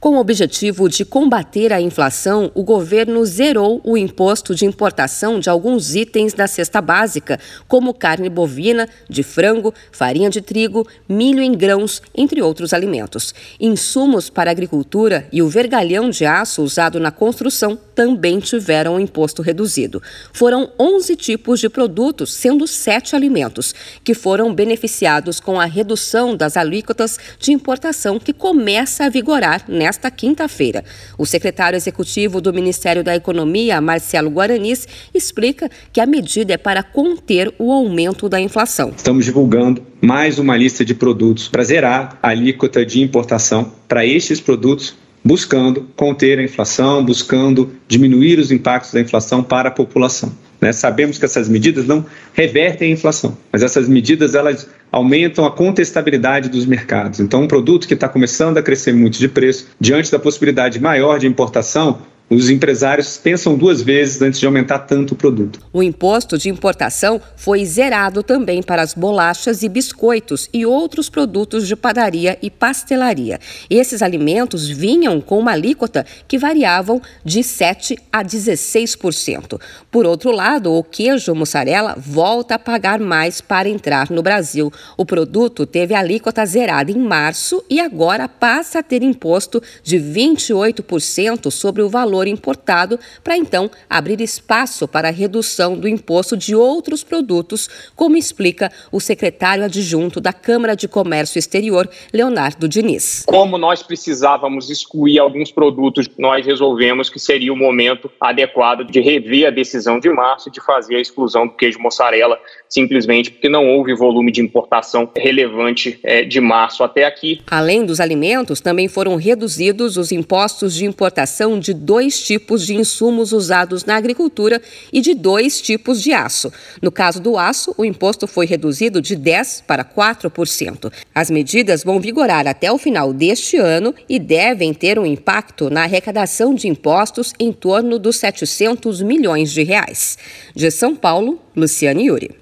Com o objetivo de combater a inflação, o governo zerou o imposto de importação de alguns itens da cesta básica, como carne bovina, de frango, farinha de trigo, milho em grãos, entre outros alimentos. Insumos para a agricultura e o vergalhão de aço usado na construção também tiveram o imposto reduzido. Foram 11 tipos de produtos, sendo sete alimentos, que foram beneficiados com a redução das alíquotas de importação que começa a vigorar nesta nesta quinta-feira. O secretário executivo do Ministério da Economia, Marcelo Guaranis, explica que a medida é para conter o aumento da inflação. Estamos divulgando mais uma lista de produtos para zerar a alíquota de importação para estes produtos buscando conter a inflação, buscando diminuir os impactos da inflação para a população. Né? Sabemos que essas medidas não revertem a inflação, mas essas medidas elas aumentam a contestabilidade dos mercados. Então, um produto que está começando a crescer muito de preço, diante da possibilidade maior de importação, os empresários pensam duas vezes antes de aumentar tanto o produto. O imposto de importação foi zerado também para as bolachas e biscoitos e outros produtos de padaria e pastelaria. Esses alimentos vinham com uma alíquota que variavam de 7 a 16%. Por outro lado, o queijo mussarela volta a pagar mais para entrar no Brasil. O produto teve alíquota zerada em março e agora passa a ter imposto de 28% sobre o valor valor importado, para então abrir espaço para a redução do imposto de outros produtos, como explica o secretário adjunto da Câmara de Comércio Exterior, Leonardo Diniz. Como nós precisávamos excluir alguns produtos, nós resolvemos que seria o momento adequado de rever a decisão de março de fazer a exclusão do queijo mussarela, simplesmente porque não houve volume de importação relevante é, de março até aqui. Além dos alimentos, também foram reduzidos os impostos de importação de dois dois tipos de insumos usados na agricultura e de dois tipos de aço. No caso do aço, o imposto foi reduzido de 10% para 4%. As medidas vão vigorar até o final deste ano e devem ter um impacto na arrecadação de impostos em torno dos 700 milhões de reais. De São Paulo, Luciane Yuri.